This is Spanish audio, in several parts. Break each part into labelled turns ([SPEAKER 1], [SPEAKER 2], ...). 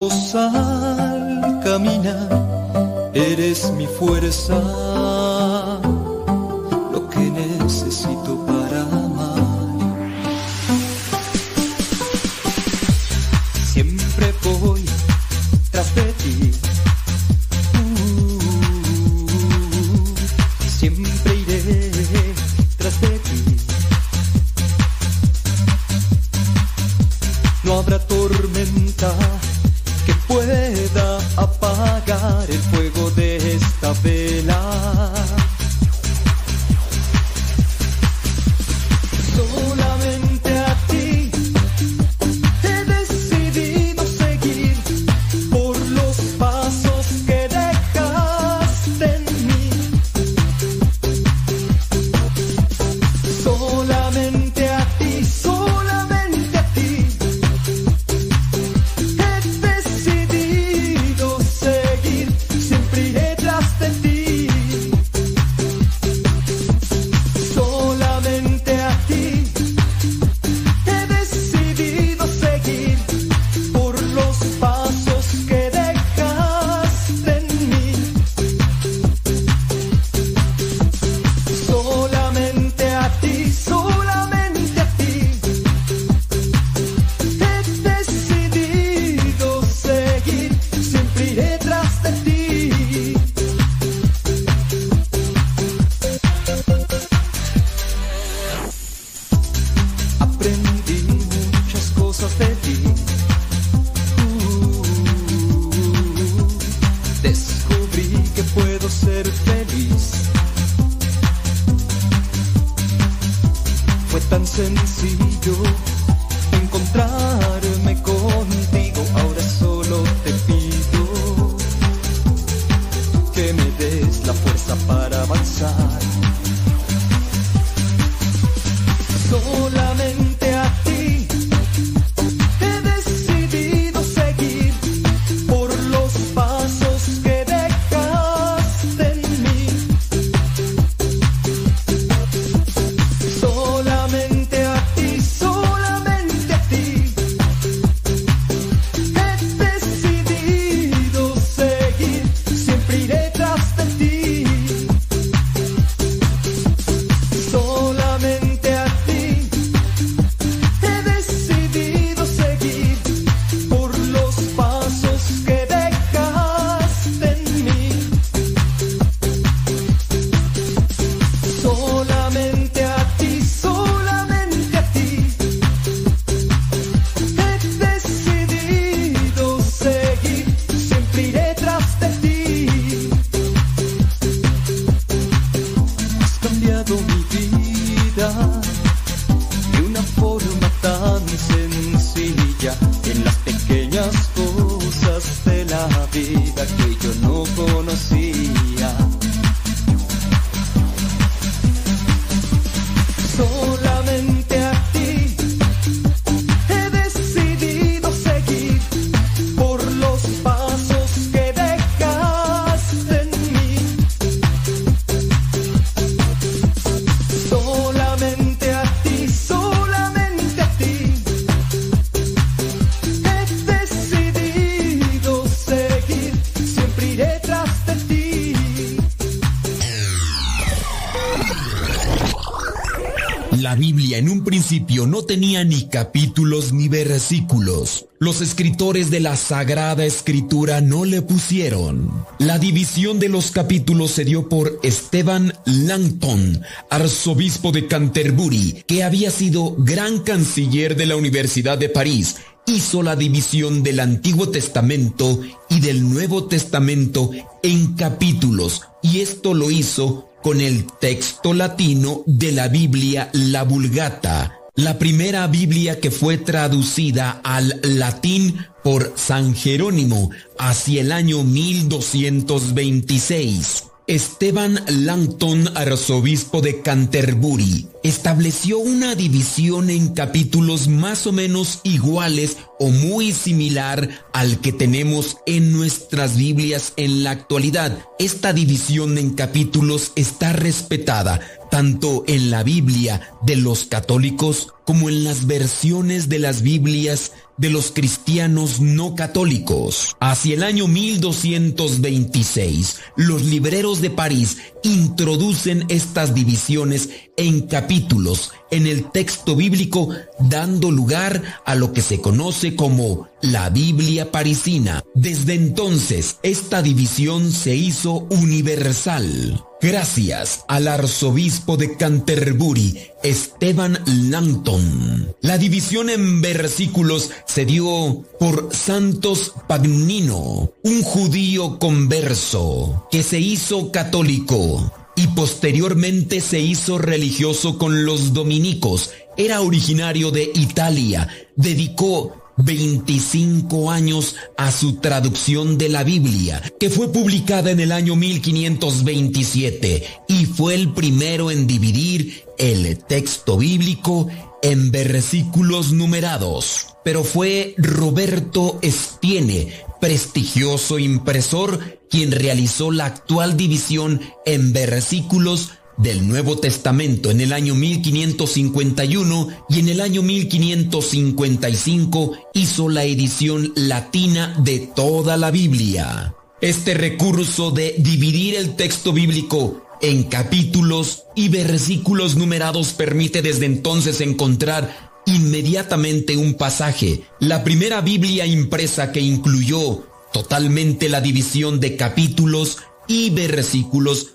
[SPEAKER 1] Al caminar, eres mi fuerza, no
[SPEAKER 2] tenía ni capítulos ni versículos. Los escritores de la Sagrada Escritura no le pusieron. La división de los capítulos se dio por Esteban Langton, arzobispo de Canterbury, que había sido gran canciller de la Universidad de París. Hizo la división del Antiguo Testamento y del Nuevo Testamento en capítulos, y esto lo hizo con el texto latino de la Biblia, la Vulgata, la primera Biblia que fue traducida al latín por San Jerónimo hacia el año 1226. Esteban Langton, arzobispo de Canterbury, estableció una división en capítulos más o menos iguales o muy similar al que tenemos en nuestras Biblias en la actualidad. Esta división en capítulos está respetada, tanto en la Biblia de los católicos como en las versiones de las Biblias de los cristianos no católicos. Hacia el año 1226, los libreros de París introducen estas divisiones en capítulos en el texto bíblico, dando lugar a lo que se conoce como la Biblia parisina. Desde entonces, esta división se hizo universal. Gracias al arzobispo de Canterbury, Esteban Langton. La división en versículos se dio por Santos Pagnino, un judío converso que se hizo católico y posteriormente se hizo religioso con los dominicos. Era originario de Italia. Dedicó 25 años a su traducción de la Biblia, que fue publicada en el año 1527 y fue el primero en dividir el texto bíblico en versículos numerados. Pero fue Roberto Estiene, prestigioso impresor, quien realizó la actual división en versículos del Nuevo Testamento en el año 1551 y en el año 1555 hizo la edición latina de toda la Biblia. Este recurso de dividir el texto bíblico en capítulos y versículos numerados permite desde entonces encontrar inmediatamente un pasaje, la primera Biblia impresa que incluyó totalmente la división de capítulos y versículos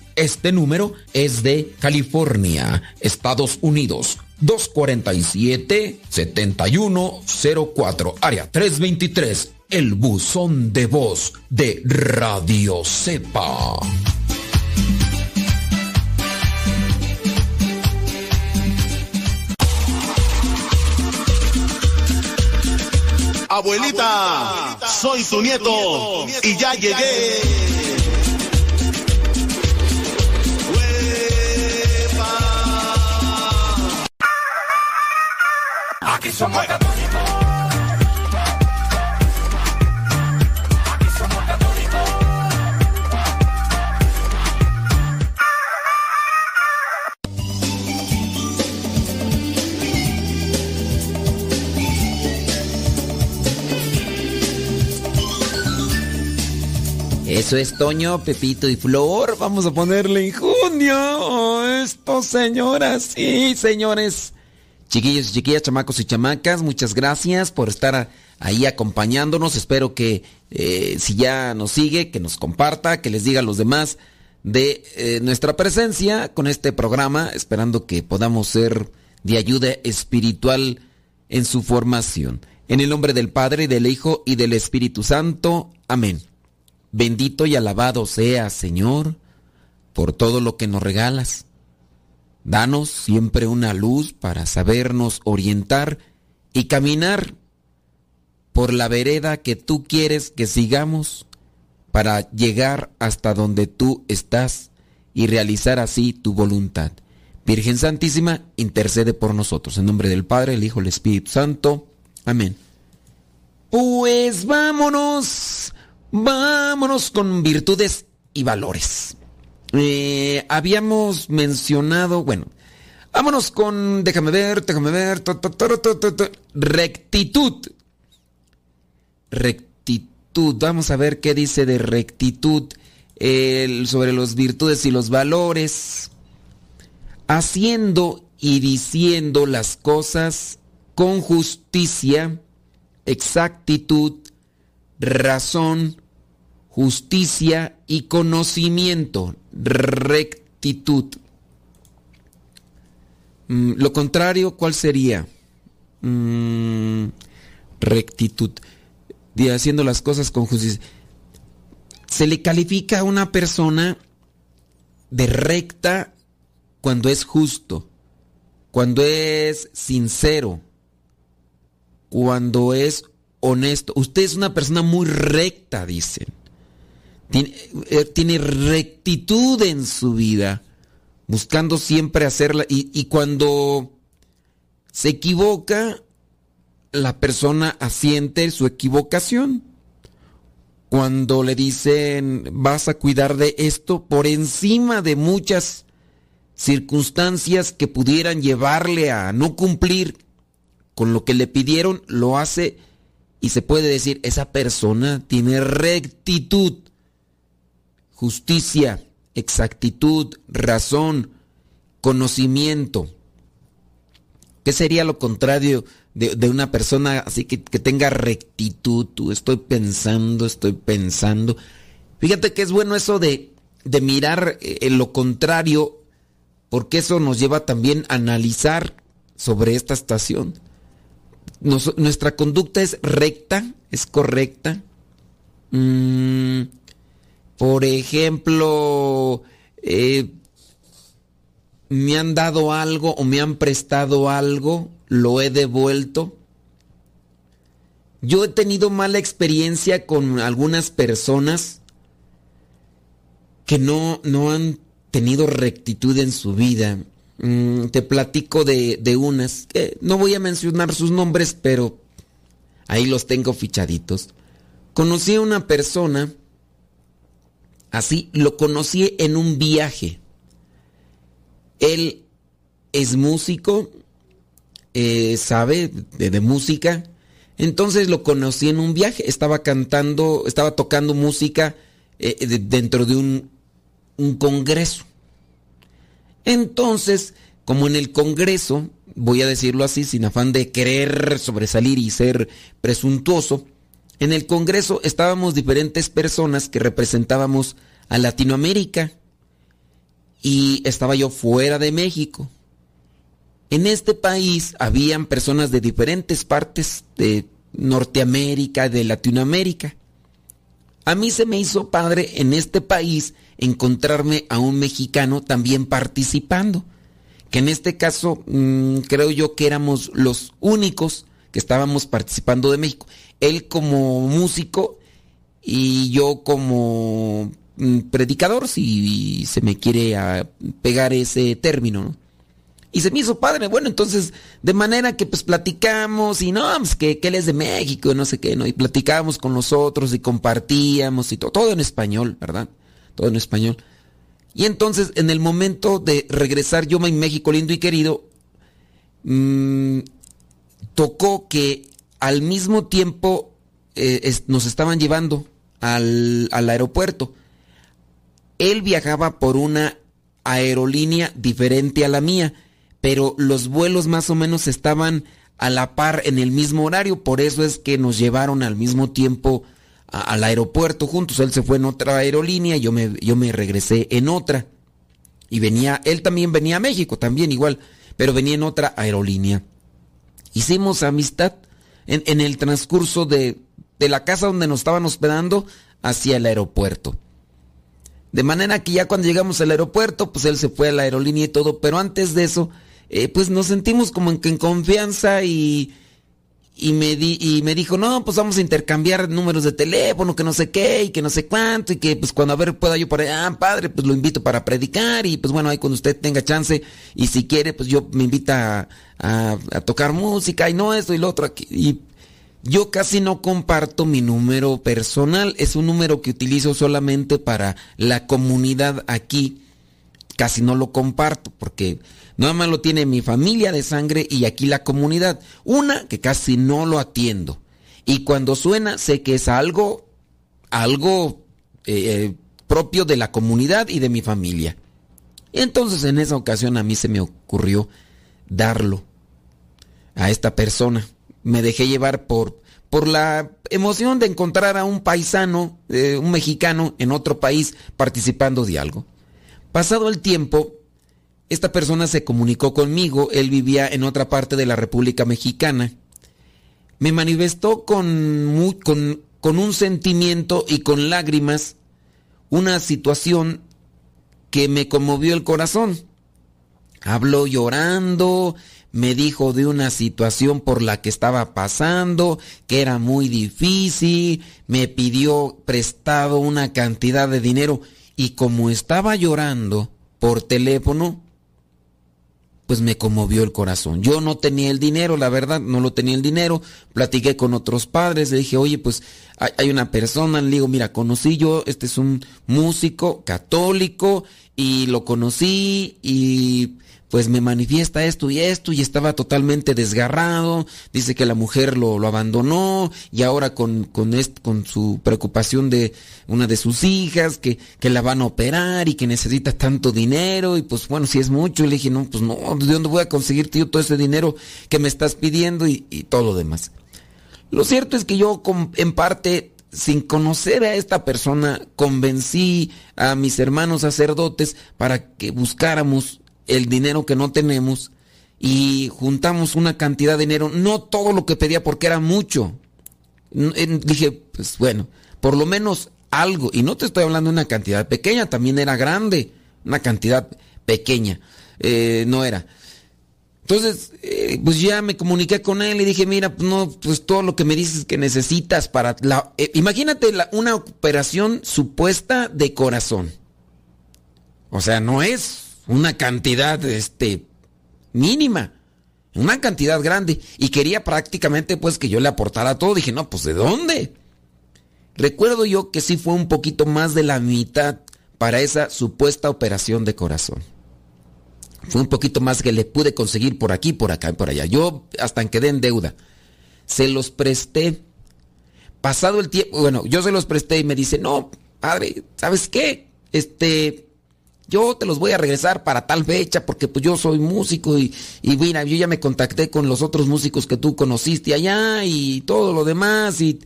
[SPEAKER 2] este número es de California, Estados Unidos. 247-7104, área 323, el buzón de voz de Radio Cepa.
[SPEAKER 3] Abuelita, soy tu nieto y ya llegué. Somos católicos. Aquí somos católicos.
[SPEAKER 4] Eso es Toño, Pepito y Flor. Vamos a ponerle en junio. Esto, señoras y señores. Chiquillos y chiquillas, chamacos y chamacas, muchas gracias por estar ahí acompañándonos. Espero que eh, si ya nos sigue, que nos comparta, que les diga a los demás de eh, nuestra presencia con este programa, esperando que podamos ser de ayuda espiritual en su formación. En el nombre del Padre, del Hijo y del Espíritu Santo. Amén. Bendito y alabado sea, Señor, por todo lo que nos regalas Danos siempre una luz para sabernos orientar y caminar por la vereda que tú quieres que sigamos para llegar hasta donde tú estás
[SPEAKER 2] y realizar así tu voluntad. Virgen Santísima, intercede por nosotros. En nombre del Padre, el Hijo, el Espíritu Santo. Amén. Pues vámonos, vámonos con virtudes y valores. Eh, habíamos mencionado, bueno, vámonos con, déjame ver, déjame ver, rectitud. Rectitud, vamos a ver qué dice de rectitud sobre los virtudes y los valores haciendo y diciendo las cosas con justicia, exactitud, razón, justicia y conocimiento, rectitud. Mm, lo contrario, ¿cuál sería? Mm, rectitud. Haciendo las cosas con justicia. Se le califica a una persona de recta cuando es justo, cuando es sincero, cuando es honesto. Usted es una persona muy recta, dicen. Tiene, eh, rectitud en su vida, buscando siempre hacerla. Y, y cuando se equivoca, la persona asiente su equivocación. Cuando le dicen, vas a cuidar de esto por encima de muchas circunstancias que pudieran llevarle a no cumplir con lo que le pidieron, lo hace y se puede decir, esa persona tiene rectitud, justicia, exactitud, razón, conocimiento. ¿Qué sería lo contrario de, una persona así que, que, tenga rectitud? Estoy pensando, estoy pensando. Fíjate que es bueno eso de, de mirar eh, en lo contrario porque eso nos lleva también a analizar sobre esta estación. nuestra conducta es recta, es correcta. Mm, por ejemplo, eh, me han dado algo o me han prestado algo, lo he devuelto. Yo he tenido mala experiencia con algunas personas que no, no han tenido rectitud en su vida. Mm, te platico de, unas, no voy a mencionar sus nombres, pero ahí los tengo fichaditos. Conocí a una persona, así, lo conocí en un viaje. Él es músico, eh, sabe de, música, entonces lo conocí en un viaje, estaba cantando, estaba tocando música eh, dentro de un un congreso. Entonces, como en el congreso, voy a decirlo así, sin afán de querer sobresalir y ser presuntuoso, en el congreso estábamos diferentes personas que representábamos a Latinoamérica y estaba yo fuera de México. En este país habían personas de diferentes partes de Norteamérica, de Latinoamérica. A mí se me hizo padre en este país encontrarme a un mexicano también participando, que en este caso mm, creo yo que éramos los únicos que estábamos participando de México. Él como músico y yo como mm, predicador, si se me quiere pegar ese término. Y se me hizo padre. Bueno, entonces, de manera que pues platicamos y no, pues que, que él es de México, no sé qué, ¿no? Y platicábamos con nosotros y compartíamos y todo, todo en español, ¿verdad? todo en español. Y entonces, en el momento de regresar yo a México lindo y querido, mm, tocó que al mismo tiempo eh, nos estaban llevando al, al aeropuerto. Él viajaba por una aerolínea diferente a la mía, pero los vuelos más o menos estaban a la par en el mismo horario, por eso es que nos llevaron al mismo tiempo al aeropuerto juntos. Él se fue en otra aerolínea, yo me, yo me regresé en otra. Y venía, él también venía a México, también igual, pero venía en otra aerolínea. Hicimos amistad en, el transcurso de, de la casa donde nos estaban hospedando hacia el aeropuerto. De manera que ya cuando llegamos al aeropuerto, pues él se fue a la aerolínea y todo, pero antes de eso, eh, pues nos sentimos como en, en confianza y, y me, di, y me dijo, no, pues vamos a intercambiar números de teléfono, que no sé qué, y que no sé cuánto, y que pues cuando a ver pueda yo por allá, ah, padre, pues lo invito para predicar, y pues bueno, ahí cuando usted tenga chance, y si quiere, pues yo me invita a, tocar música, y no esto y lo otro aquí. Y yo casi no comparto mi número personal, es un número que utilizo solamente para la comunidad aquí, casi no lo comparto, porque Nada más lo tiene mi familia de sangre y aquí la comunidad. Una que casi no lo atiendo. Y cuando suena sé que es algo, algo eh, propio de la comunidad y de mi familia. Entonces en esa ocasión a mí se me ocurrió darlo a esta persona. Me dejé llevar por, por la emoción de encontrar a un paisano, eh, un mexicano en otro país participando de algo. Pasado el tiempo, esta persona se comunicó conmigo, él vivía en otra parte de la República Mexicana. Me manifestó con, con, un sentimiento y con lágrimas una situación que me conmovió el corazón. Habló llorando, me dijo de una situación por la que estaba pasando, que era muy difícil, me pidió prestado una cantidad de dinero y como estaba llorando por teléfono, pues me conmovió el corazón. Yo no tenía el dinero, la verdad, no lo tenía el dinero. Platiqué con otros padres, le dije, oye, pues hay, una persona, le digo, mira, conocí yo, este es un músico católico y lo conocí y pues me manifiesta esto y esto y estaba totalmente desgarrado, dice que la mujer lo, lo abandonó y ahora con, con, con su preocupación de una de sus hijas, que, que la van a operar y que necesita tanto dinero y pues bueno, si es mucho, le dije, no, pues no, ¿de dónde voy a conseguir tío todo ese dinero que me estás pidiendo y, y todo lo demás? Lo cierto es que yo en parte sin conocer a esta persona, convencí a mis hermanos sacerdotes para que buscáramos el dinero que no tenemos y juntamos una cantidad de dinero, no todo lo que pedía porque era mucho. Dije, pues bueno, por lo menos algo, y no te estoy hablando de una cantidad pequeña, también era grande, una cantidad pequeña, eh, no era. Entonces, eh, pues ya me comuniqué con él y dije, mira, pues no, pues todo lo que me dices que necesitas para la... Eh, imagínate una operación supuesta de corazón. O sea, no es una cantidad este, mínima, una cantidad grande. Y quería prácticamente pues que yo le aportara todo. Dije, no, pues ¿de dónde? Recuerdo yo que sí fue un poquito más de la mitad para esa supuesta operación de corazón. Fue un poquito más que le pude conseguir por aquí, por acá y por allá. Yo hasta quedé en deuda. Se los presté. Pasado el tiempo, bueno, yo se los presté y me dice, no, padre, ¿sabes qué? Este, yo te los voy a regresar para tal fecha porque pues yo soy músico y, y yo ya me contacté con los otros músicos que tú conociste allá y todo lo demás y,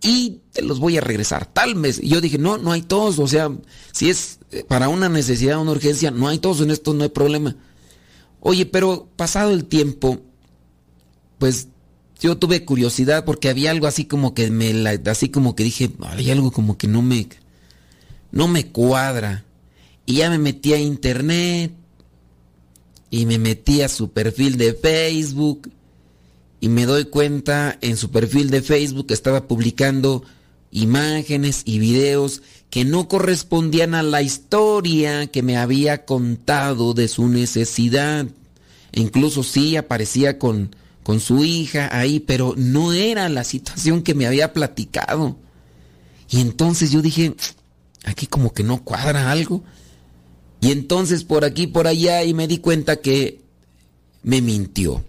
[SPEAKER 2] y te los voy a regresar tal mes. Y yo dije, no, no hay todos, o sea, si es para una necesidad, una urgencia, no hay todos en esto, no hay problema. Oye, pero pasado el tiempo, pues yo tuve curiosidad porque había algo así como que me, así como que dije, hay algo como que no me, no me cuadra. Y ya me metí a internet y me metí a su perfil de Facebook y me doy cuenta en su perfil de Facebook que estaba publicando imágenes y videos que no correspondían a la historia que me había contado de su necesidad. incluso sí aparecía con, con su hija ahí, pero no era la situación que me había platicado. Y entonces yo dije, aquí como que no cuadra algo. Y entonces por aquí, por allá, y me di cuenta que me mintió.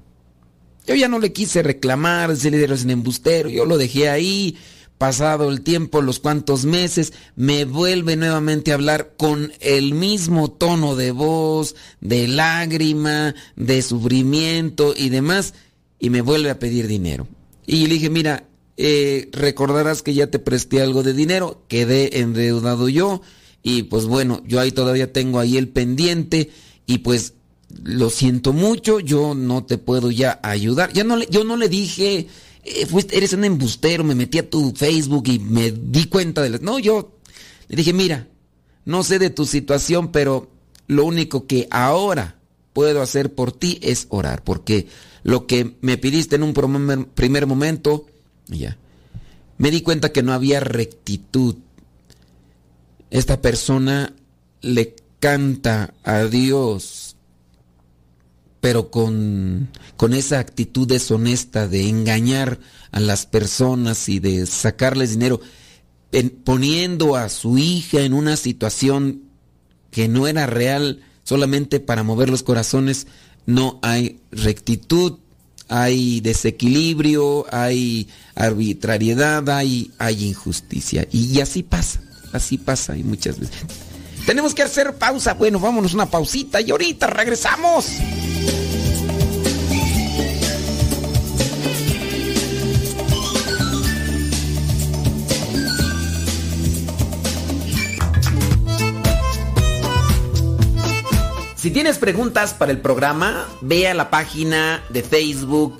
[SPEAKER 2] Yo ya no le quise reclamar, decirle eres un embustero, yo lo dejé ahí. Pasado el tiempo, los cuantos meses, me vuelve nuevamente a hablar con el mismo tono de voz, de lágrima, de sufrimiento y demás, y me vuelve a pedir dinero. Y le dije, mira, eh, recordarás que ya te presté algo de dinero, quedé endeudado yo, y pues bueno, yo ahí todavía tengo ahí el pendiente y pues lo siento mucho, yo no te puedo ya ayudar. Ya no le, yo no le dije, eh, eres un embustero, me metí a tu Facebook y me di cuenta de... No, yo le dije, mira, no sé de tu situación, pero lo único que ahora puedo hacer por ti es orar, porque lo que me pidiste en un primer momento, ya, me di cuenta que no había rectitud. Esta persona le canta a Dios, pero con, con esa actitud deshonesta de engañar a las personas y de sacarles dinero, poniendo a su hija en una situación que no era real solamente para mover los corazones, no hay rectitud, hay desequilibrio, hay arbitrariedad, hay, hay injusticia. Y, así pasa, así pasa y muchas veces. Tenemos que hacer pausa. Bueno, vámonos una pausita y ahorita regresamos. Si tienes preguntas para el programa, ve a la página de Facebook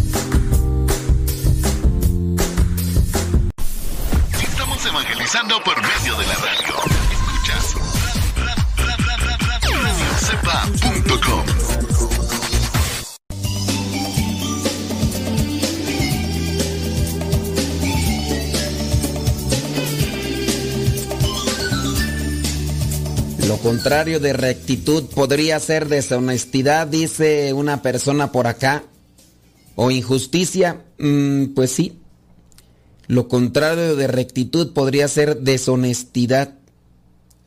[SPEAKER 3] Evangelizando por medio de la radio. Escuchas radiocepa.com.
[SPEAKER 2] Lo contrario de rectitud podría ser deshonestidad, dice una persona por acá. O injusticia, mm, pues sí, lo contrario de rectitud podría ser deshonestidad.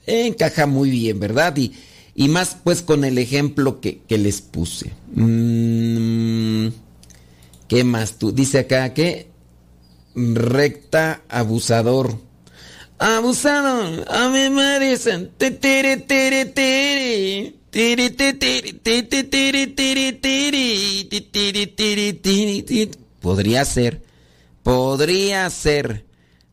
[SPEAKER 2] Encaja muy bien, ¿verdad? Y, más pues con el ejemplo que, les puse. Mm, ¿Qué más tú? Dice acá que recta abusador. Abusador, a mi madre Podría ser podría ser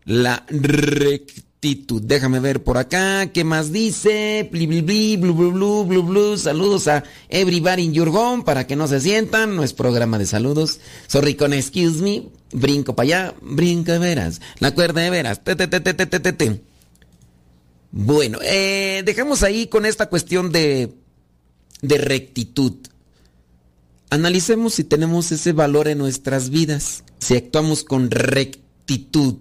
[SPEAKER 2] la rectitud. Déjame ver por acá, ¿qué más dice? Bli, bli, bli, blu, blu, blu, blu. Saludos a everybody in your para que no se sientan. No es programa de saludos. Sorry con excuse me. Brinco para allá, brinco de veras. La cuerda de veras. Te, te. Bueno, eh, dejamos ahí con esta cuestión de, de rectitud. Analicemos si tenemos ese valor en nuestras vidas, si actuamos con rectitud.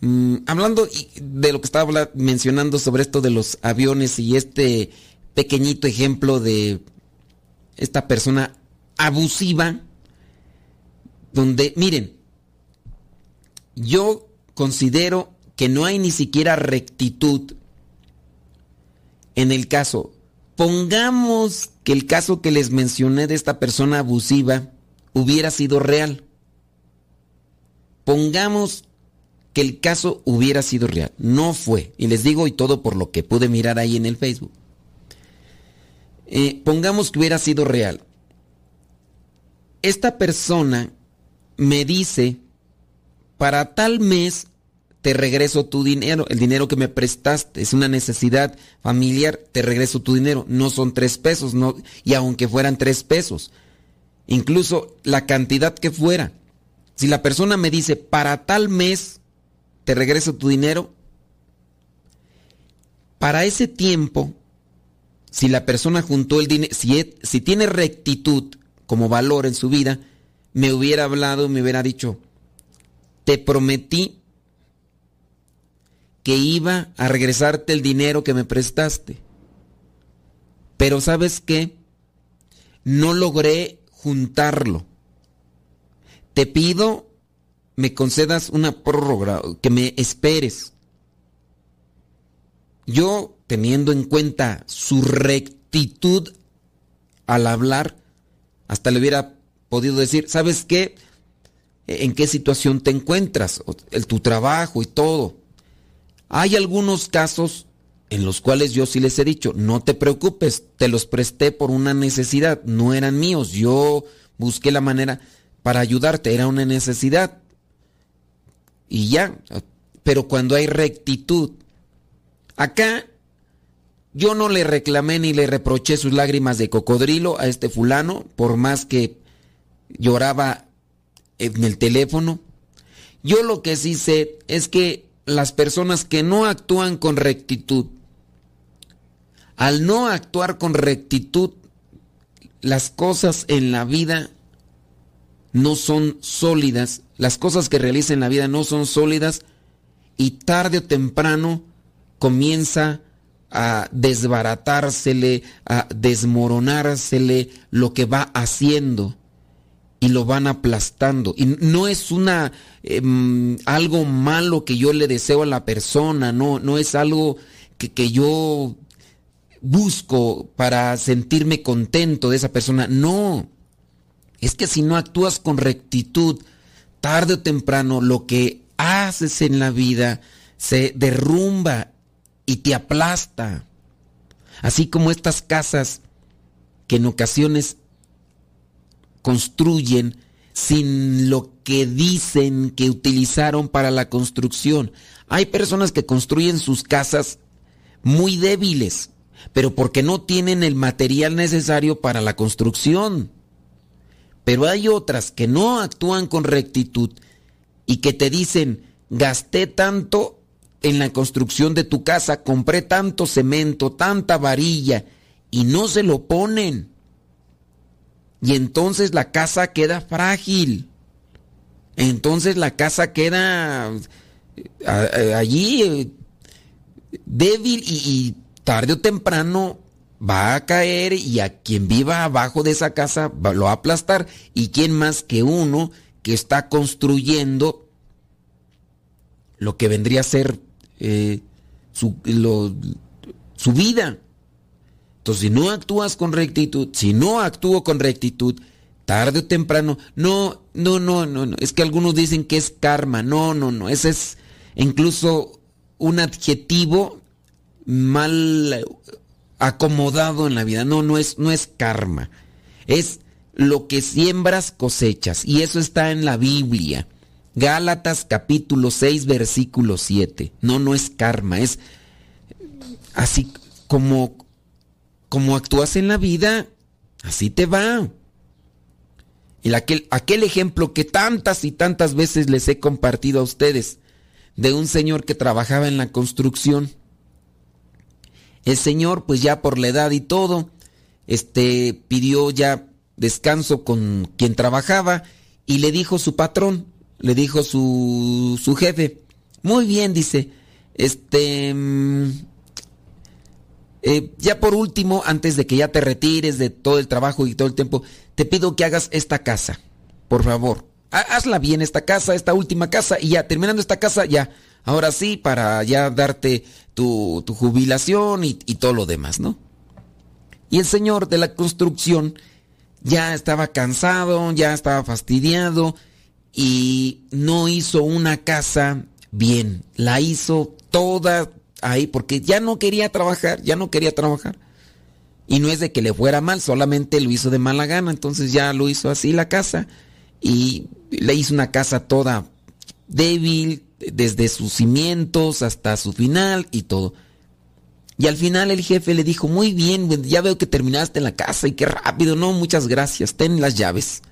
[SPEAKER 2] Mm, hablando de lo que estaba mencionando sobre esto de los aviones y este pequeñito ejemplo de esta persona abusiva, donde, miren, yo considero que no hay ni siquiera rectitud en el caso Pongamos que el caso que les mencioné de esta persona abusiva hubiera sido real. Pongamos que el caso hubiera sido real. No fue. Y les digo y todo por lo que pude mirar ahí en el Facebook. Eh, pongamos que hubiera sido real. Esta persona me dice, para tal mes te regreso tu dinero, el dinero que me prestaste, es una necesidad familiar, te regreso tu dinero. No son tres pesos, y aunque fueran tres pesos, incluso la cantidad que fuera. Si la persona me dice, para tal mes, te regreso tu dinero, para ese tiempo, si la persona juntó el dinero, si tiene rectitud como valor en su vida, me hubiera hablado, me hubiera dicho, te prometí que iba a regresarte el dinero que me prestaste. Pero sabes qué? No logré juntarlo. Te pido me concedas una prórroga, que me esperes. Yo, teniendo en cuenta su rectitud al hablar, hasta le hubiera podido decir, ¿sabes qué? ¿En qué situación te encuentras? El, tu trabajo y todo. Hay algunos casos en los cuales yo sí les he dicho, no te preocupes, te los presté por una necesidad, no eran míos, yo busqué la manera para ayudarte, era una necesidad. Y ya, pero cuando hay rectitud, acá yo no le reclamé ni le reproché sus lágrimas de cocodrilo a este fulano, por más que lloraba en el teléfono. Yo lo que sí sé es que las personas que no actúan con rectitud. Al no actuar con rectitud, las cosas en la vida no son sólidas, las cosas que realiza en la vida no son sólidas y tarde o temprano comienza a desbaratársele, a desmoronársele lo que va haciendo y lo van aplastando. Y no es una em, algo malo que yo le deseo a la persona, no, no es algo que, que yo busco para sentirme contento de esa persona. No. Es que si no actúas con rectitud, tarde o temprano lo que haces en la vida se derrumba y te aplasta. Así como estas casas que en ocasiones construyen sin lo que dicen que utilizaron para la construcción. Hay personas que construyen sus casas muy débiles, pero porque no tienen el material necesario para la construcción. Pero hay otras que no actúan con rectitud y que te dicen, gasté tanto en la construcción de tu casa, compré tanto cemento, tanta varilla, y no se lo ponen. Y entonces la casa queda frágil. Entonces la casa queda eh, allí eh, débil y, tarde o temprano va a caer y a quien viva abajo de esa casa lo va a aplastar. ¿Y quién más que uno que está construyendo lo que vendría a ser eh, su, su vida? Entonces, si no actúas con rectitud, si no actúo con rectitud, tarde o temprano, no, no, no, no, no, es que algunos dicen que es karma, no, no, no, ese es incluso un adjetivo mal acomodado en la vida, no, no es, no es karma, es lo que siembras cosechas, y eso está en la Biblia. Gálatas capítulo 6 versículo 7. No, no es karma, es así como como actúas en la vida, así te va. Y aquel, aquel ejemplo que tantas y tantas veces les he compartido a ustedes, de un señor que trabajaba en la construcción. El señor, pues ya por la edad y todo, este, pidió ya descanso con quien trabajaba y le dijo su patrón, le dijo su, su jefe, muy bien, dice, este, mm, eh, ya por último, antes de que ya te retires de todo el trabajo y todo el tiempo, te pido que hagas esta casa, por favor. Hazla bien esta casa, esta última casa, y ya, terminando esta casa, ya, ahora sí, para ya darte tu, jubilación y, y todo lo demás, ¿no? Y el señor de la construcción ya estaba cansado, ya estaba fastidiado y no hizo una casa bien, la hizo toda ahí porque ya no quería trabajar, ya no quería trabajar. Y no es de que le fuera mal, solamente lo hizo de mala gana, entonces ya lo hizo así la casa y le hizo una casa toda débil, desde sus cimientos hasta su final y todo. Y al final el jefe le dijo, muy bien, ya veo que terminaste en la casa y qué rápido, no, muchas gracias, ten las llaves.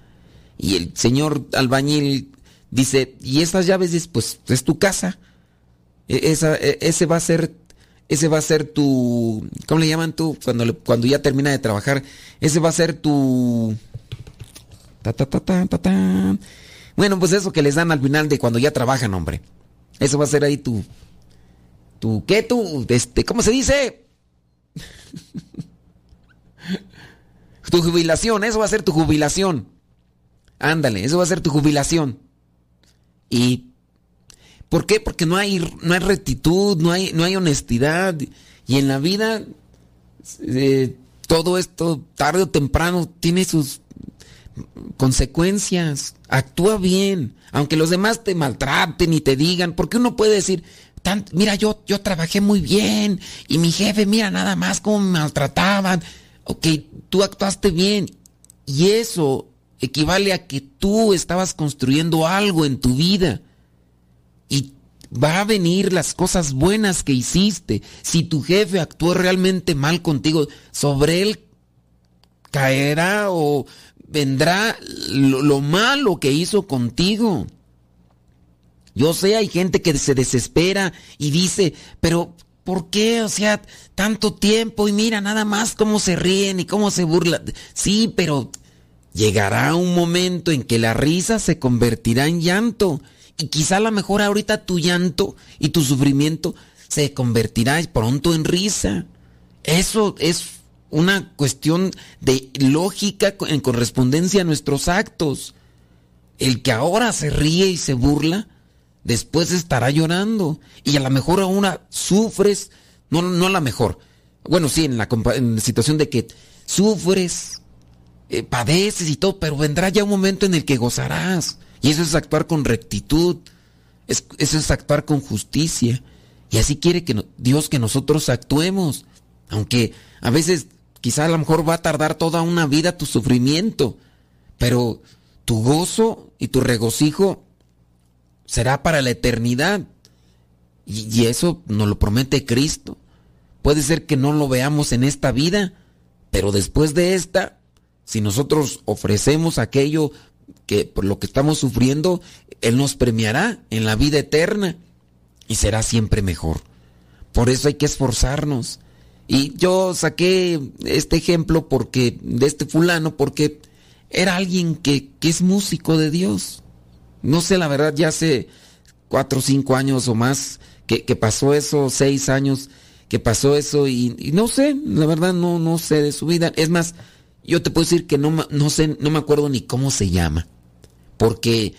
[SPEAKER 2] Y el señor albañil dice, ¿y esas llaves? Pues es tu casa. E, esa, e, ese va a ser, ese va a ser tu, ¿cómo le llaman tú? Cuando, cuando ya termina de trabajar, ese va a ser tu... Ta, ta, ta, ta, ta, ta. Bueno, pues eso que les dan al final de cuando ya trabajan, hombre. Eso va a ser ahí tu, tu, ¿qué tú? Este, ¿cómo se dice? tu jubilación, eso va a ser tu jubilación. Ándale, eso va a ser tu jubilación. ¿Y por qué? Porque no hay, no hay rectitud, no hay, no hay honestidad. Y en la vida, eh, todo esto, tarde o temprano, tiene sus consecuencias. Actúa bien, aunque los demás te maltraten y te digan, porque uno puede decir, mira, yo, yo trabajé muy bien y mi jefe, mira nada más cómo me maltrataban. Ok, tú actuaste bien y eso equivale a que tú estabas construyendo algo en tu vida y va a venir las cosas buenas que hiciste. Si tu jefe actuó realmente mal contigo, sobre él caerá o vendrá lo, malo que hizo contigo. Yo sé, hay gente que se desespera y dice, pero ¿por qué? O sea, tanto tiempo y mira nada más cómo se ríen y cómo se burlan. Sí, pero llegará un momento en que la risa se convertirá en llanto. Y quizá a lo mejor ahorita tu llanto y tu sufrimiento se convertirá pronto en risa. Eso es una cuestión de lógica en correspondencia a nuestros actos. El que ahora se ríe y se burla, después estará llorando. Y a lo mejor aún sufres, no, no a lo mejor. Bueno, sí, en la, situación de que sufres, eh, padeces y todo, pero vendrá ya un momento en el que gozarás. Y eso es actuar con rectitud, eso es actuar con justicia. Y así quiere que Dios que nosotros actuemos. Aunque a veces Quizá a lo mejor va a tardar toda una vida tu sufrimiento, pero tu gozo y tu regocijo será para la eternidad. Y, eso nos lo promete Cristo. Puede ser que no lo veamos en esta vida, pero después de esta, si nosotros ofrecemos aquello que por lo que estamos sufriendo, Él nos premiará en la vida eterna y será siempre mejor. Por eso hay que esforzarnos. Y yo saqué este ejemplo porque de este fulano porque era alguien que, es músico de Dios. No sé, la verdad, ya hace cuatro o cinco años o más que, pasó eso, seis años que pasó eso y, no sé, la verdad no, no sé de su vida. Es más, yo te puedo decir que no, no sé, no me acuerdo ni cómo se llama. Porque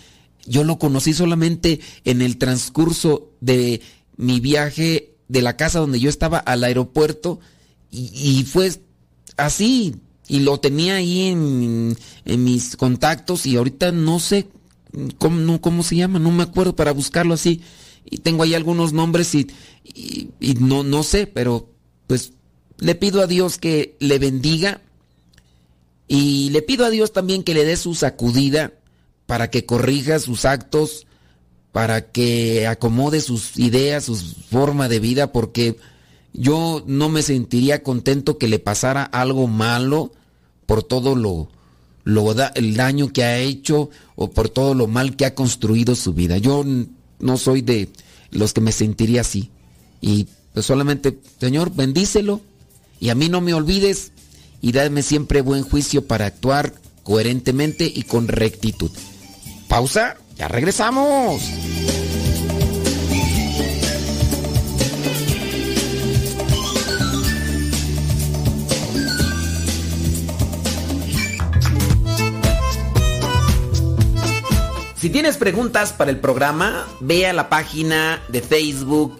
[SPEAKER 2] yo lo conocí solamente en el transcurso de mi viaje de la casa donde yo estaba al aeropuerto y, fue así. Y lo tenía ahí en, mis contactos y ahorita no sé cómo, cómo se llama, no me acuerdo para buscarlo así. Y tengo ahí algunos nombres y, y, no, no sé, pero pues le pido a Dios que le bendiga y le pido a Dios también que le dé su sacudida para que corrija sus actos para que acomode sus ideas, su forma de vida, porque yo no me sentiría contento que le pasara algo malo por todo lo, lo el daño que ha hecho o por todo lo mal que ha construido su vida. Yo no soy de los que me sentiría así. Y pues solamente, Señor, bendícelo y a mí no me olvides y dame siempre buen juicio para actuar coherentemente y con rectitud. Pausa ya regresamos. Si tienes preguntas para el programa, ve a la página de Facebook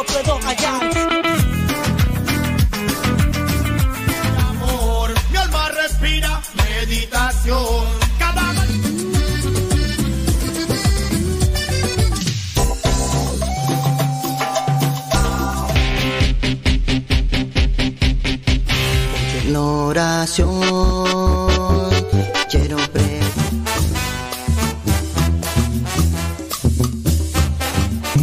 [SPEAKER 5] Lo puedo hallar.
[SPEAKER 3] Amor, mi alma respira meditación. Cada
[SPEAKER 6] oración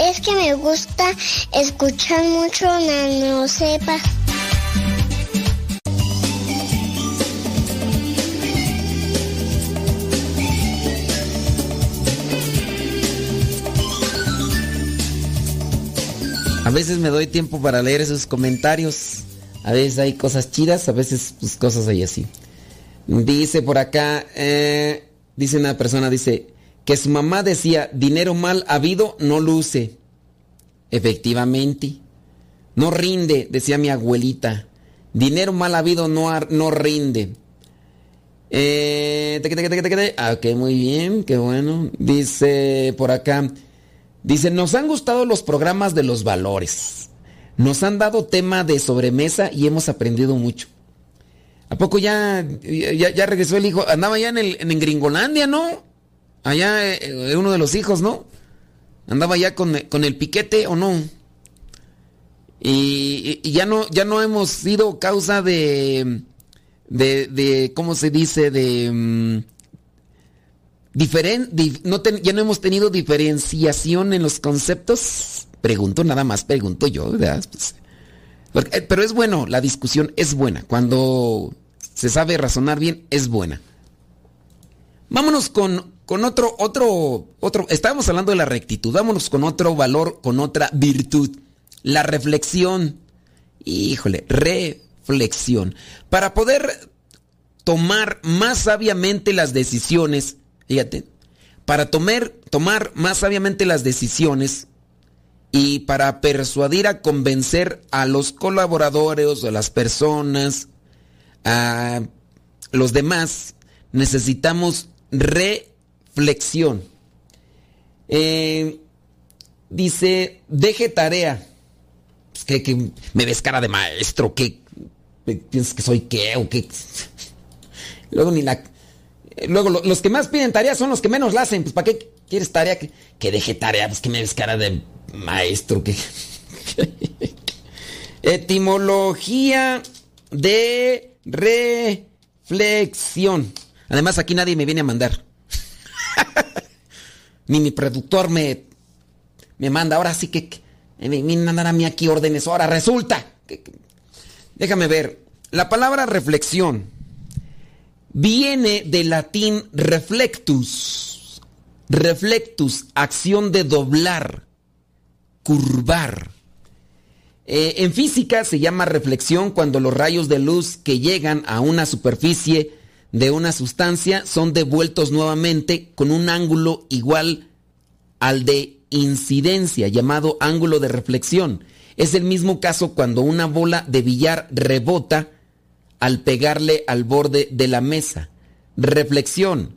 [SPEAKER 7] Es que me gusta escuchar mucho Nano Sepa.
[SPEAKER 2] A veces me doy tiempo para leer esos comentarios. A veces hay cosas chidas, a veces pues, cosas ahí así. Dice por acá, eh, dice una persona, dice que su mamá decía, dinero mal habido no luce. Efectivamente. No rinde, decía mi abuelita. Dinero mal habido no, no rinde. Eh. Ah, ok, muy bien, qué bueno. Dice por acá, dice, nos han gustado los programas de los valores. Nos han dado tema de sobremesa y hemos aprendido mucho. ¿A poco ya, ya, ya regresó el hijo? Andaba ya en, en Gringolandia, ¿no? Allá eh, uno de los hijos, ¿no? Andaba ya con, con el piquete o no. Y, ya no, ya no hemos sido causa de, de, de ¿cómo se dice? De dif- no ya no hemos tenido diferenciación en los conceptos. Pregunto nada más, pregunto yo, ¿verdad? Pues, eh, pero es bueno, la discusión es buena. Cuando se sabe razonar bien, es buena. Vámonos con, con otro, otro, otro. Estábamos hablando de la rectitud. Vámonos con otro valor, con otra virtud. La reflexión. Híjole, reflexión. Para poder tomar más sabiamente las decisiones, fíjate, para tomar, tomar más sabiamente las decisiones y para persuadir a convencer a los colaboradores, a las personas, a los demás, necesitamos reflexión. Eh, dice, deje tarea. Pues, ¿qué- qué? me ves cara de maestro? ¿Qué? ¿Piensas que soy qué o qué? Luego ni la... Luego lo- los que más piden tarea son los que menos la hacen. Pues ¿para qué quieres tarea? Que, que deje tarea, pues que me ves cara de maestro. Que... Etimología de reflexión. Además aquí nadie me viene a mandar. Ni mi productor me, me manda. Ahora sí que, que me vienen a mí aquí órdenes. Ahora resulta. que- déjame ver. La palabra reflexión viene del latín reflectus. Reflectus, acción de doblar, curvar. Eh, en física se llama reflexión cuando los rayos de luz que llegan a una superficie de una sustancia son devueltos nuevamente con un ángulo igual al de incidencia, llamado ángulo de reflexión. Es el mismo caso cuando una bola de billar rebota al pegarle al borde de la mesa. Reflexión,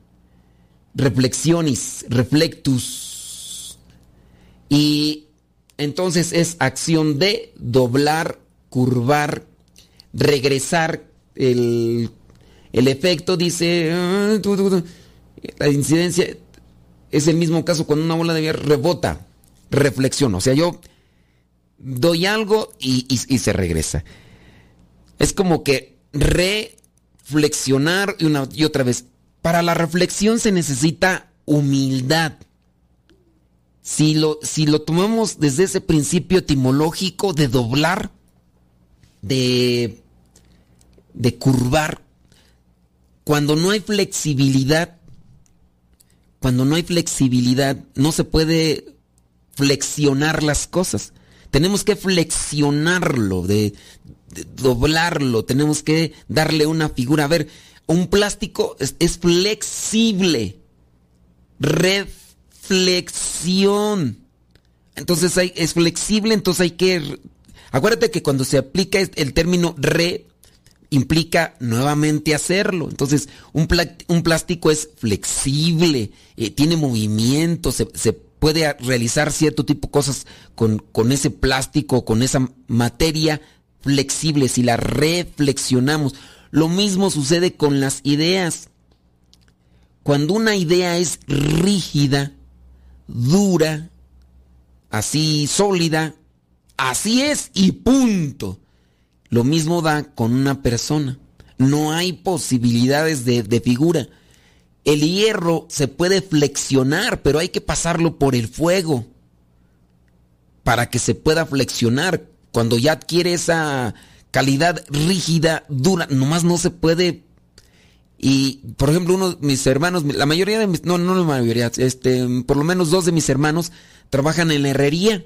[SPEAKER 2] reflexionis, reflectus. Y entonces es acción de doblar, curvar, regresar. El, el efecto dice... ah. La incidencia es el mismo caso cuando una bola de billar rebota. Reflexión. O sea, yo doy algo y, se regresa. Es como que reflexionar y una y otra vez. Para la reflexión se necesita humildad. Si lo, si lo tomamos desde ese principio etimológico de doblar, de, de curvar, cuando no hay flexibilidad, cuando no hay flexibilidad, no se puede flexionar las cosas. Tenemos que flexionarlo, de, doblarlo, tenemos que darle una figura. A ver, un plástico es, es flexible. Reflexión. Entonces hay, es flexible, entonces hay que... Acuérdate que cuando se aplica el término re, implica nuevamente hacerlo. Entonces, un, un plástico es flexible, eh, tiene movimiento, se, se, puede realizar cierto tipo de cosas con, con ese plástico, con esa materia flexible, si la reflexionamos. Lo mismo sucede con las ideas. Cuando una idea es rígida, dura, así sólida, así es y punto. Lo mismo da con una persona. No hay posibilidades de, figura. El hierro se puede flexionar, pero hay que pasarlo por el fuego para que se pueda flexionar. Cuando ya adquiere esa calidad rígida, dura, nomás no se puede. Y, por ejemplo, uno de mis hermanos, la mayoría de mis, no, no la mayoría, este, por lo menos dos de mis hermanos trabajan en la herrería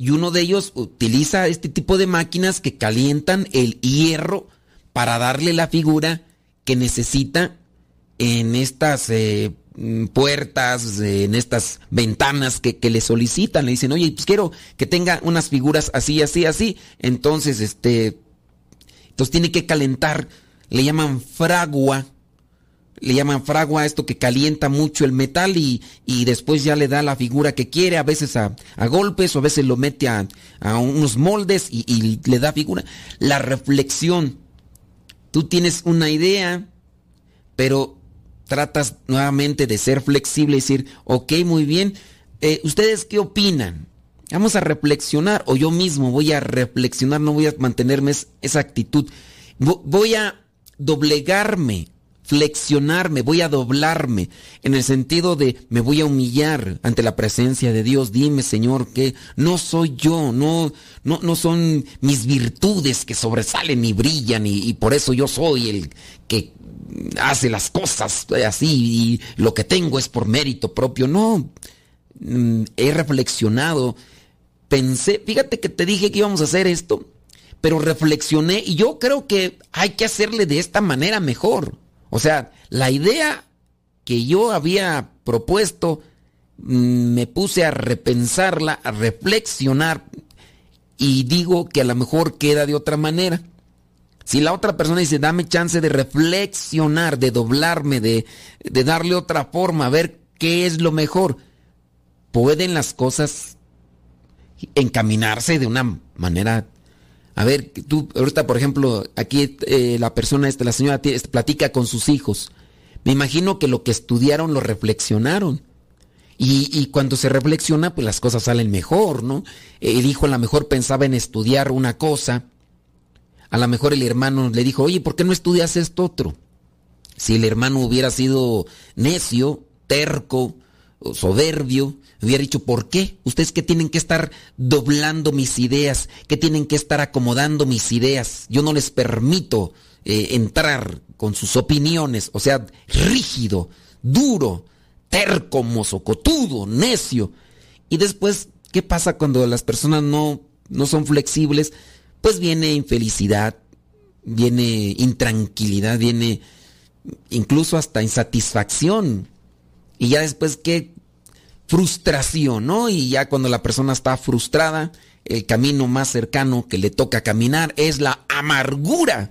[SPEAKER 2] y uno de ellos utiliza este tipo de máquinas que calientan el hierro para darle la figura que necesita en estas eh, puertas, en estas ventanas que, que, le solicitan. Le dicen, oye, pues quiero que tenga unas figuras así, así, así. Entonces, este, entonces tiene que calentar, le llaman fragua le llaman fragua, esto que calienta mucho el metal y, y, después ya le da la figura que quiere, a veces a, a golpes o a veces lo mete a, a unos moldes y, y, le da figura. La reflexión. Tú tienes una idea, pero tratas nuevamente de ser flexible y decir, ok, muy bien, eh, ¿ustedes qué opinan? Vamos a reflexionar o yo mismo voy a reflexionar, no voy a mantenerme esa actitud. Voy a doblegarme flexionarme, voy a doblarme, en el sentido de me voy a humillar ante la presencia de Dios. Dime, Señor, que no soy yo, no, no, no son mis virtudes que sobresalen y brillan y, y por eso yo soy el que hace las cosas así y lo que tengo es por mérito propio. No, mm, he reflexionado, pensé, fíjate que te dije que íbamos a hacer esto, pero reflexioné y yo creo que hay que hacerle de esta manera mejor. O sea, la idea que yo había propuesto, mm, me puse a repensarla, a reflexionar y digo que a lo mejor queda de otra manera. Si la otra persona dice, dame chance de reflexionar, de doblarme, de, de darle otra forma, a ver qué es lo mejor, pueden las cosas encaminarse de una manera a ver, tú ahorita, por ejemplo, aquí eh, la persona, esta, la señora platica con sus hijos. Me imagino que lo que estudiaron lo reflexionaron. Y, y, cuando se reflexiona, pues las cosas salen mejor, ¿no? El hijo a lo mejor pensaba en estudiar una cosa. A lo mejor el hermano le dijo, oye, ¿por qué no estudias esto otro? Si el hermano hubiera sido necio, terco, soberbio, hubiera dicho, ¿por qué? Ustedes que tienen que estar doblando mis ideas, que tienen que estar acomodando mis ideas. Yo no les permito eh, entrar con sus opiniones, o sea, rígido, duro, terco, mozocotudo, necio. Y después, ¿qué pasa cuando las personas no, no son flexibles? Pues viene infelicidad, viene intranquilidad, viene incluso hasta insatisfacción. Y ya después, ¿qué, frustración, ¿no? Y ya cuando la persona está frustrada, el camino más cercano que le toca caminar es la amargura.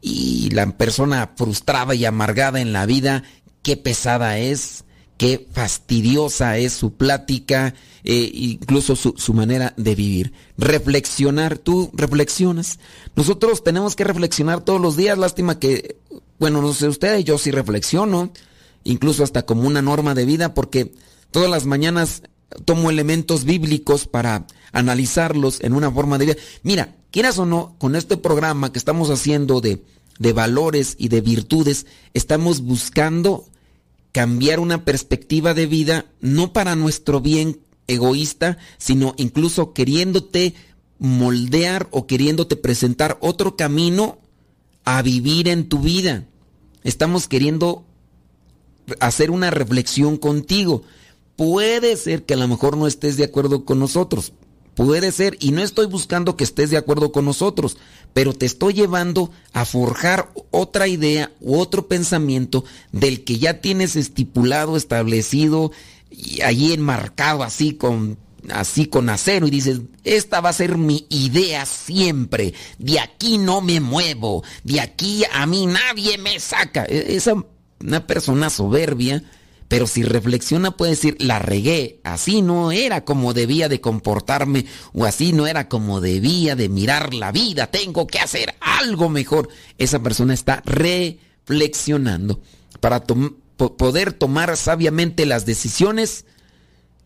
[SPEAKER 2] Y la persona frustrada y amargada en la vida, qué pesada es, qué fastidiosa es su plática, eh, incluso su, su, manera de vivir. Reflexionar, tú reflexionas. Nosotros tenemos que reflexionar todos los días, lástima que, bueno, no sé ustedes, yo sí reflexiono, incluso hasta como una norma de vida, porque Todas las mañanas tomo elementos bíblicos para analizarlos en una forma de vida. Mira, quieras o no, con este programa que estamos haciendo de, de valores y de virtudes, estamos buscando cambiar una perspectiva de vida, no para nuestro bien egoísta, sino incluso queriéndote moldear o queriéndote presentar otro camino a vivir en tu vida. Estamos queriendo hacer una reflexión contigo puede ser que a lo mejor no estés de acuerdo con nosotros. Puede ser, y no estoy buscando que estés de acuerdo con nosotros, pero te estoy llevando a forjar otra idea u otro pensamiento del que ya tienes estipulado, establecido y allí enmarcado así con así con acero y dices, esta va a ser mi idea siempre, de aquí no me muevo, de aquí a mí nadie me saca. E, esa una persona soberbia pero si reflexiona puede decir, la regué, así no era como debía de comportarme o así no era como debía de mirar la vida, tengo que hacer algo mejor. Esa persona está reflexionando para poder tomar sabiamente las decisiones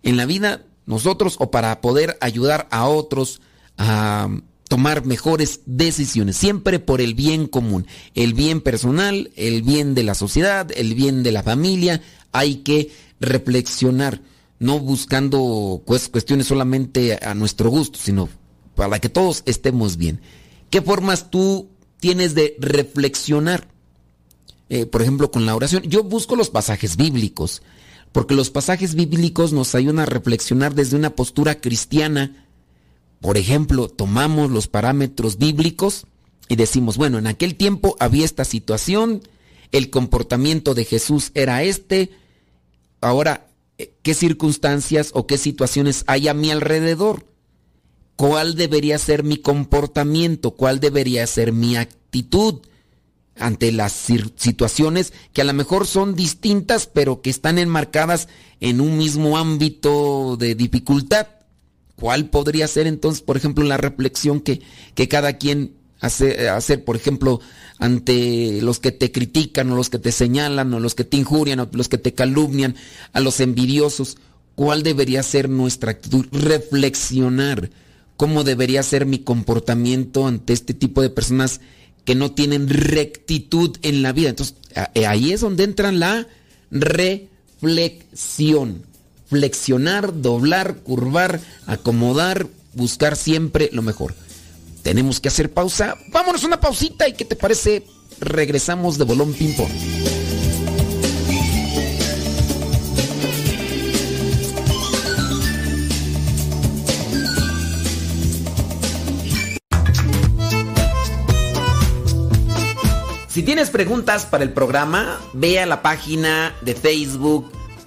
[SPEAKER 2] en la vida nosotros o para poder ayudar a otros a tomar mejores decisiones, siempre por el bien común, el bien personal, el bien de la sociedad, el bien de la familia, hay que reflexionar, no buscando cuestiones solamente a nuestro gusto, sino para que todos estemos bien. ¿Qué formas tú tienes de reflexionar? Eh, por ejemplo, con la oración. Yo busco los pasajes bíblicos, porque los pasajes bíblicos nos ayudan a reflexionar desde una postura cristiana. Por ejemplo, tomamos los parámetros bíblicos y decimos, bueno, en aquel tiempo había esta situación, el comportamiento de Jesús era este, ahora, ¿qué circunstancias o qué situaciones hay a mi alrededor? ¿Cuál debería ser mi comportamiento? ¿Cuál debería ser mi actitud ante las situaciones que a lo mejor son distintas, pero que están enmarcadas en un mismo ámbito de dificultad? ¿Cuál podría ser entonces, por ejemplo, la reflexión que, que cada quien hace, hacer, por ejemplo, ante los que te critican o los que te señalan o los que te injurian o los que te calumnian, a los envidiosos, ¿cuál debería ser nuestra actitud? Reflexionar cómo debería ser mi comportamiento ante este tipo de personas que no tienen rectitud en la vida. Entonces, eh, ahí es donde entra la reflexión. Flexionar, doblar, curvar, acomodar, buscar siempre lo mejor. Tenemos que hacer pausa. Vámonos una pausita y ¿qué te parece? Regresamos de bolón ping pong. Si tienes preguntas para el programa, ve a la página de Facebook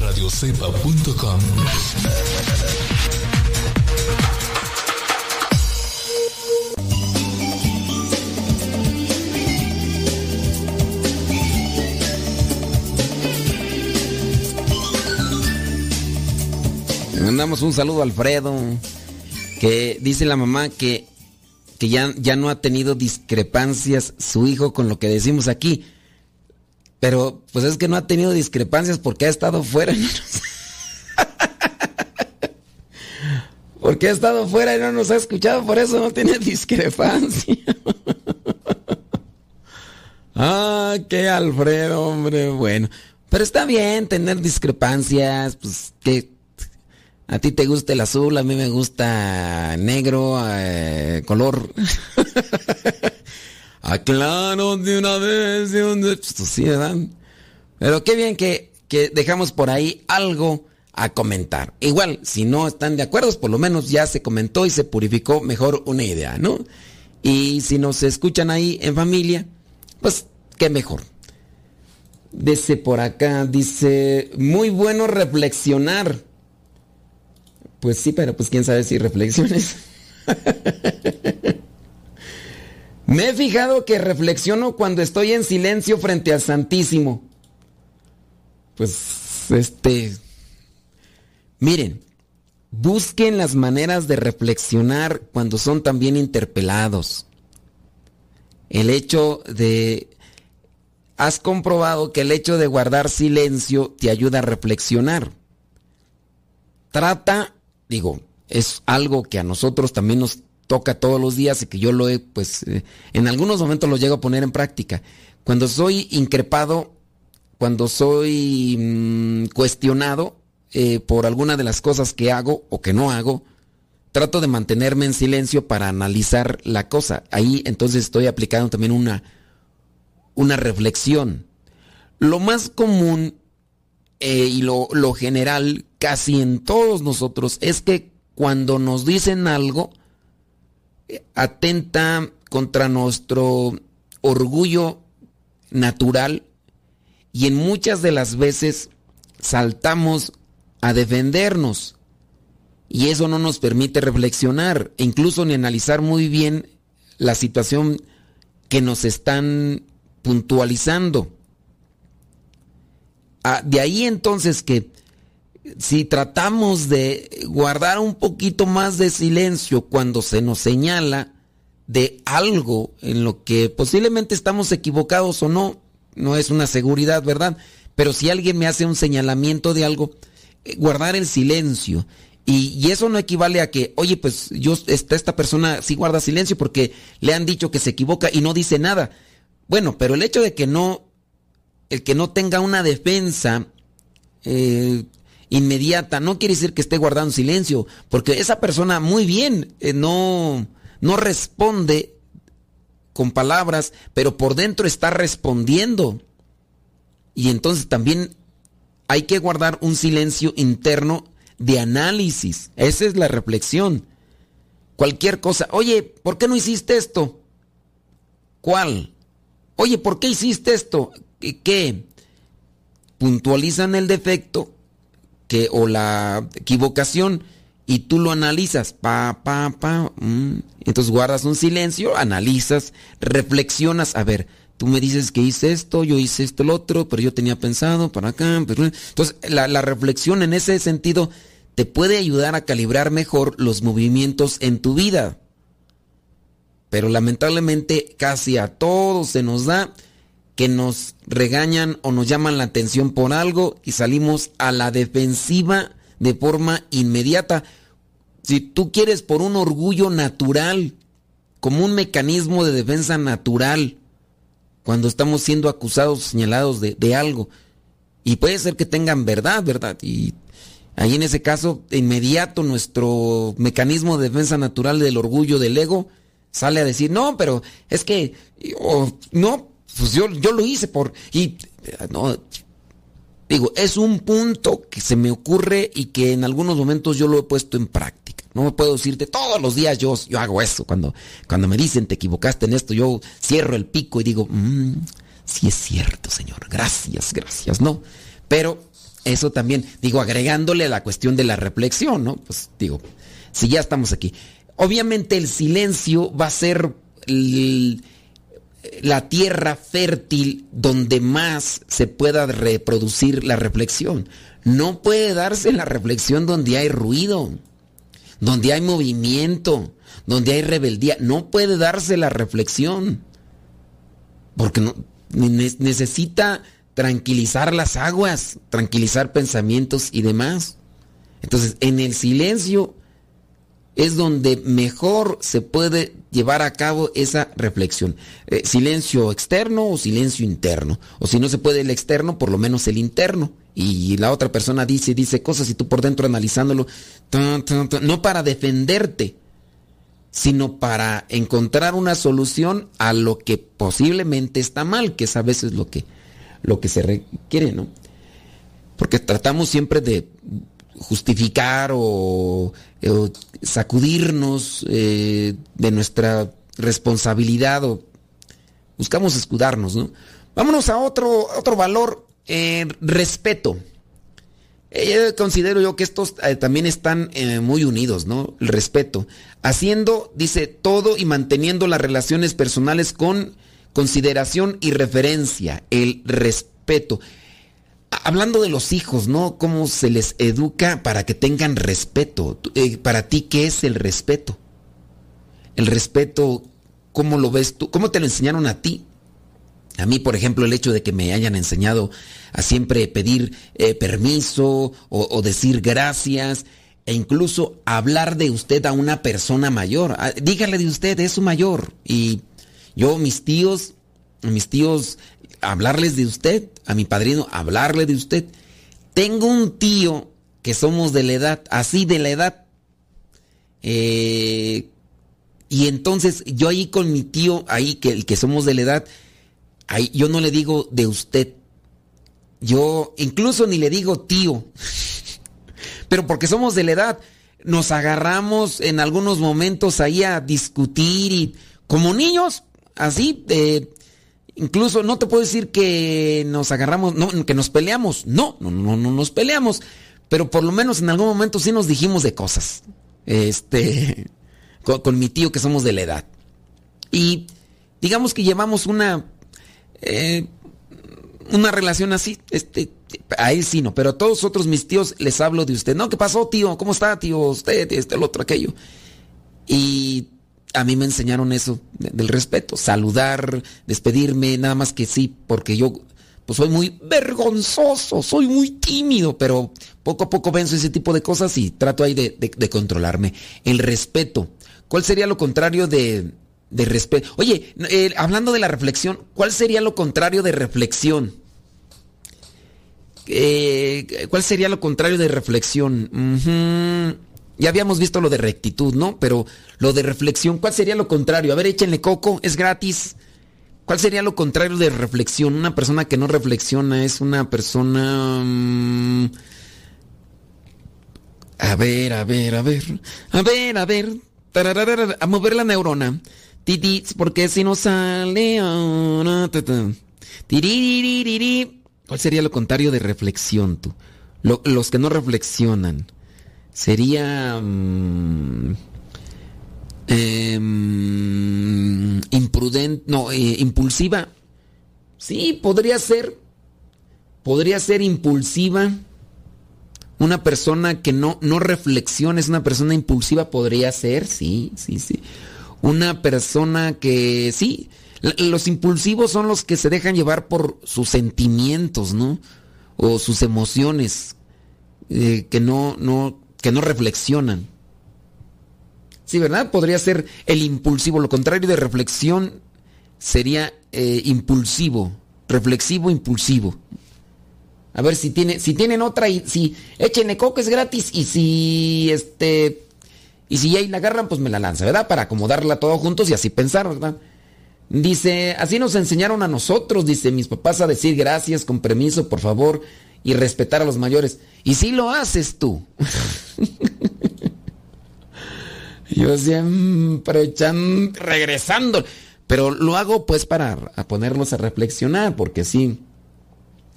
[SPEAKER 8] radiocepa.com
[SPEAKER 2] mandamos un saludo a Alfredo, que dice la mamá que, que ya, ya no ha tenido discrepancias su hijo con lo que decimos aquí. Pero pues es que no ha tenido discrepancias porque ha estado fuera. porque ha estado fuera y no nos ha escuchado, por eso no tiene discrepancia. ah, qué Alfredo, hombre. Bueno, Pero está bien tener discrepancias, pues que a ti te gusta el azul, a mí me gusta negro, eh, color. Aclaro de una vez de donde... Pues, sí, ¿verdad? Pero qué bien que, que dejamos por ahí algo a comentar. Igual, si no están de acuerdo, por lo menos ya se comentó y se purificó mejor una idea, ¿no? Y si nos escuchan ahí en familia, pues qué mejor. Dice por acá, dice, muy bueno reflexionar. Pues sí, pero pues quién sabe si reflexiones. Me he fijado que reflexiono cuando estoy en silencio frente al Santísimo. Pues, este... Miren, busquen las maneras de reflexionar cuando son también interpelados. El hecho de... Has comprobado que el hecho de guardar silencio te ayuda a reflexionar. Trata, digo, es algo que a nosotros también nos toca todos los días y que yo lo he, pues, eh, en algunos momentos lo llego a poner en práctica. Cuando soy increpado, cuando soy mm, cuestionado eh, por alguna de las cosas que hago o que no hago, trato de mantenerme en silencio para analizar la cosa. Ahí entonces estoy aplicando también una, una reflexión. Lo más común eh, y lo, lo general casi en todos nosotros es que cuando nos dicen algo, atenta contra nuestro orgullo natural y en muchas de las veces saltamos a defendernos y eso no nos permite reflexionar e incluso ni analizar muy bien la situación que nos están puntualizando. Ah, de ahí entonces que si tratamos de guardar un poquito más de silencio cuando se nos señala de algo en lo que posiblemente estamos equivocados o no, no es una seguridad, ¿verdad? Pero si alguien me hace un señalamiento de algo, eh, guardar el silencio. Y, eso no equivale a que, oye, pues yo, esta, esta persona sí guarda silencio porque le han dicho que se equivoca y no dice nada. Bueno, pero el hecho de que no, el que no tenga una defensa eh, inmediata, no quiere decir que esté guardando silencio, porque esa persona muy bien eh, no, no responde con palabras, pero por dentro está respondiendo. Y entonces también hay que guardar un silencio interno de análisis. Esa es la reflexión. Cualquier cosa. Oye, ¿por qué no hiciste esto? ¿Cuál? Oye, ¿por qué hiciste esto? ¿Qué? Puntualizan el defecto o la equivocación y tú lo analizas, pa, pa, pa. Mm. Entonces guardas un silencio, analizas, reflexionas, a ver, tú me dices que hice esto, yo hice esto, el otro, pero yo tenía pensado para acá. Pero... Entonces la, la reflexión en ese sentido te puede ayudar a calibrar mejor los movimientos en tu vida. Pero lamentablemente casi a todos se nos da que nos regañan o nos llaman la atención por algo y salimos a la defensiva de forma inmediata. Si tú quieres por un orgullo natural, como un mecanismo de defensa natural, cuando estamos siendo acusados, señalados de, algo. Y puede ser que tengan verdad, ¿verdad? Y ahí en ese caso, de inmediato nuestro mecanismo de defensa natural del orgullo, del ego, sale a decir, no, pero es que, no, pues yo, yo lo hice por... Y, no, Digo, es un punto que se me ocurre y que en algunos momentos yo lo he puesto en práctica. No me puedo decirte todos los días yo, yo hago eso. Cuando, cuando me dicen te equivocaste en esto, yo cierro el pico y digo, mmm, sí es cierto, Señor. Gracias, gracias. No, pero eso también, digo, agregándole a la cuestión de la reflexión, ¿no? Pues digo, si ya estamos aquí. Obviamente el silencio va a ser el, la tierra fértil donde más se pueda reproducir la reflexión. No puede darse la reflexión donde hay ruido, donde hay movimiento, donde hay rebeldía. No puede darse la reflexión. Porque necesita tranquilizar las aguas, tranquilizar pensamientos y demás. Entonces, en el silencio es donde mejor se puede llevar a cabo esa reflexión. Eh, silencio externo o silencio interno. O si no se puede el externo, por lo menos el interno. Y la otra persona dice, dice cosas y tú por dentro analizándolo, no para defenderte, sino para encontrar una solución a lo que posiblemente está mal, que es a veces lo que, lo que se requiere, ¿no? Porque tratamos siempre de justificar o, sacudirnos eh, de nuestra responsabilidad o buscamos escudarnos, ¿no? Vámonos a otro, otro valor, eh, respeto. Eh, considero yo que estos también están muy unidos, ¿no? El respeto. Haciendo, dice, todo y manteniendo las relaciones personales con consideración y referencia, el respeto hablando de los hijos, ¿no? ¿Cómo se les educa para que tengan respeto? Eh, para ti, ¿qué es el respeto? El respeto, ¿cómo lo ves tú? ¿Cómo te lo enseñaron a ti? A mí, por ejemplo, el hecho de que me hayan enseñado a siempre pedir eh, permiso o, decir gracias e incluso hablar de usted a una persona mayor. Ah, dígale de usted, es su mayor. Y yo, mis tíos, mis tíos hablarles de usted, a mi padrino, hablarle de usted. Tengo un tío que somos de la edad, así de la edad. Eh, y entonces yo ahí con mi tío, ahí que el que somos de la edad, ahí yo no le digo de usted. Yo incluso ni le digo tío. Pero porque somos de la edad, nos agarramos en algunos momentos ahí a discutir y como niños, así, de Incluso no te puedo decir que nos agarramos, no, que nos peleamos. No, no, no, no nos peleamos. Pero por lo menos en algún momento sí nos dijimos de cosas. Este, con, mi tío que somos de la edad. Y digamos que llevamos una, eh, una relación así. Este, a él sí no, pero a todos otros mis tíos les hablo de usted. No, ¿qué pasó, tío? ¿Cómo está, tío? Usted, este, el otro, aquello. Y a mí me enseñaron eso del respeto, saludar, despedirme, nada más que sí, porque yo pues soy muy vergonzoso, soy muy tímido, pero poco a poco venzo ese tipo de cosas y trato ahí de, controlarme. El respeto. ¿Cuál sería lo contrario de, respeto? Oye, eh, hablando de la reflexión, ¿cuál sería lo contrario de reflexión? Eh, ¿Cuál sería lo contrario de reflexión? Ya habíamos visto lo de rectitud, ¿no? Pero lo de reflexión, ¿cuál sería lo contrario? A ver, échenle coco, es gratis. ¿Cuál sería lo contrario de reflexión? Una persona que no reflexiona es una persona... Mm, a ver, a ver, a ver. A ver, a ver. A mover la neurona. Titi, porque si no sale... ¿Cuál sería lo contrario de reflexión tú? los que no reflexionan sería mm, em, imprudente, no, eh, impulsiva. Sí, podría ser, podría ser impulsiva. Una persona que no, no reflexiona es una persona impulsiva, podría ser, sí, sí, sí. Una persona que, sí, los impulsivos son los que se dejan llevar por sus sentimientos, ¿no? O sus emociones, eh, que no, no, que no reflexionan. Sí, ¿verdad? Podría ser el impulsivo. Lo contrario de reflexión sería eh, impulsivo. Reflexivo, impulsivo. A ver si tiene, si tienen otra y si échenle coco es gratis y si este y si ahí la agarran pues me la lanza, ¿verdad? Para acomodarla todo juntos y así pensar, ¿verdad? Dice, así nos enseñaron a nosotros, dice mis papás a decir gracias, con permiso, por favor y respetar a los mayores. Y si lo haces tú. Yo siempre echan, regresando. Pero lo hago pues para ponernos a reflexionar, porque sí,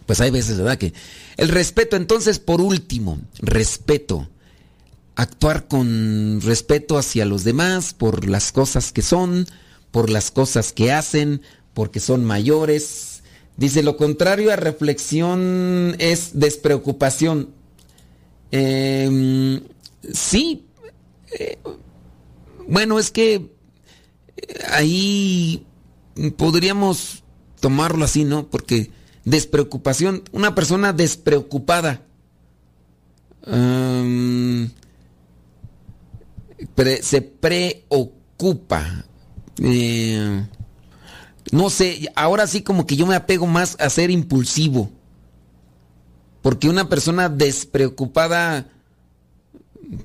[SPEAKER 2] pues hay veces, ¿verdad? Que el respeto, entonces, por último, respeto. Actuar con respeto hacia los demás por las cosas que son, por las cosas que hacen, porque son mayores, Dice, lo contrario a reflexión es despreocupación. Em, sí. Eh, bueno, es que eh, ahí podríamos tomarlo así, ¿no? Porque despreocupación, una persona despreocupada. Em, se preocupa. Eh, no sé, ahora sí como que yo me apego más a ser impulsivo. Porque una persona despreocupada,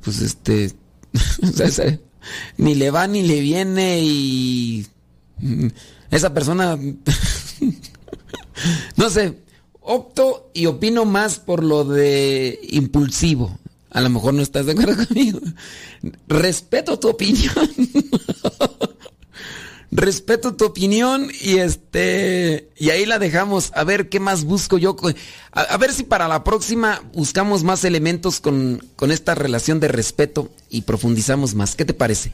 [SPEAKER 2] pues este, ni le va ni le viene y esa persona, no sé, opto y opino más por lo de impulsivo. A lo mejor no estás de acuerdo conmigo. Respeto tu opinión. Respeto tu opinión y este y ahí la dejamos. A ver qué más busco yo. A, ver si para la próxima buscamos más elementos con, con esta relación de respeto y profundizamos más. ¿Qué te parece?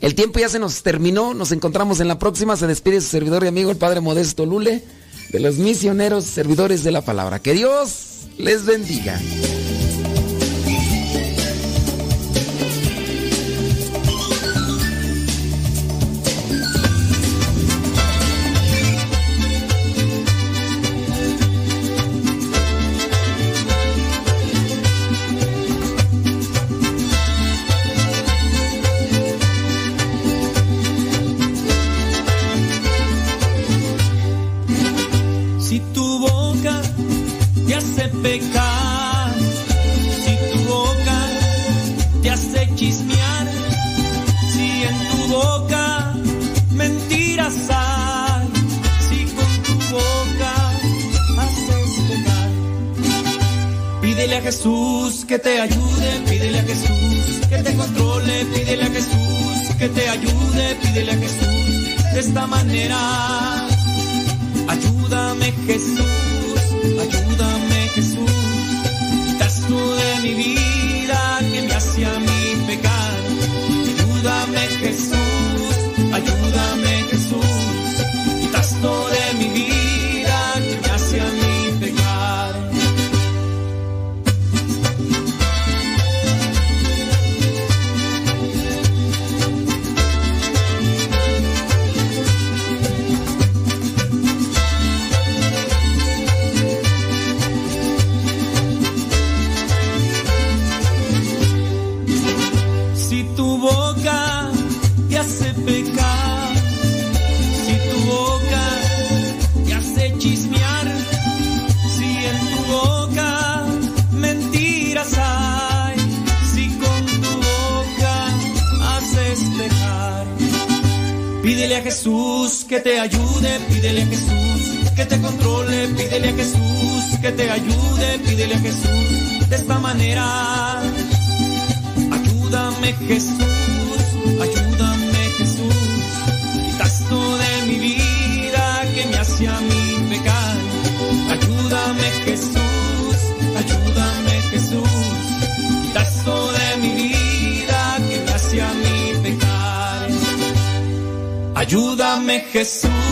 [SPEAKER 2] El tiempo ya se nos terminó. Nos encontramos en la próxima. Se despide su servidor y amigo el Padre Modesto Lule de los misioneros servidores de la palabra. Que Dios les bendiga.
[SPEAKER 9] Jesús que te ayude, pídele a Jesús que te controle, pídele a Jesús que te ayude, pídele a Jesús de esta manera. Ayúdame Jesús, ayúdame Jesús, quitas tú de mi vida que me hace a mí que te ayude, pídele a Jesús. Que te controle, pídele a Jesús. Que te ayude, pídele a Jesús de esta manera. Ayúdame Jesús, Jesús.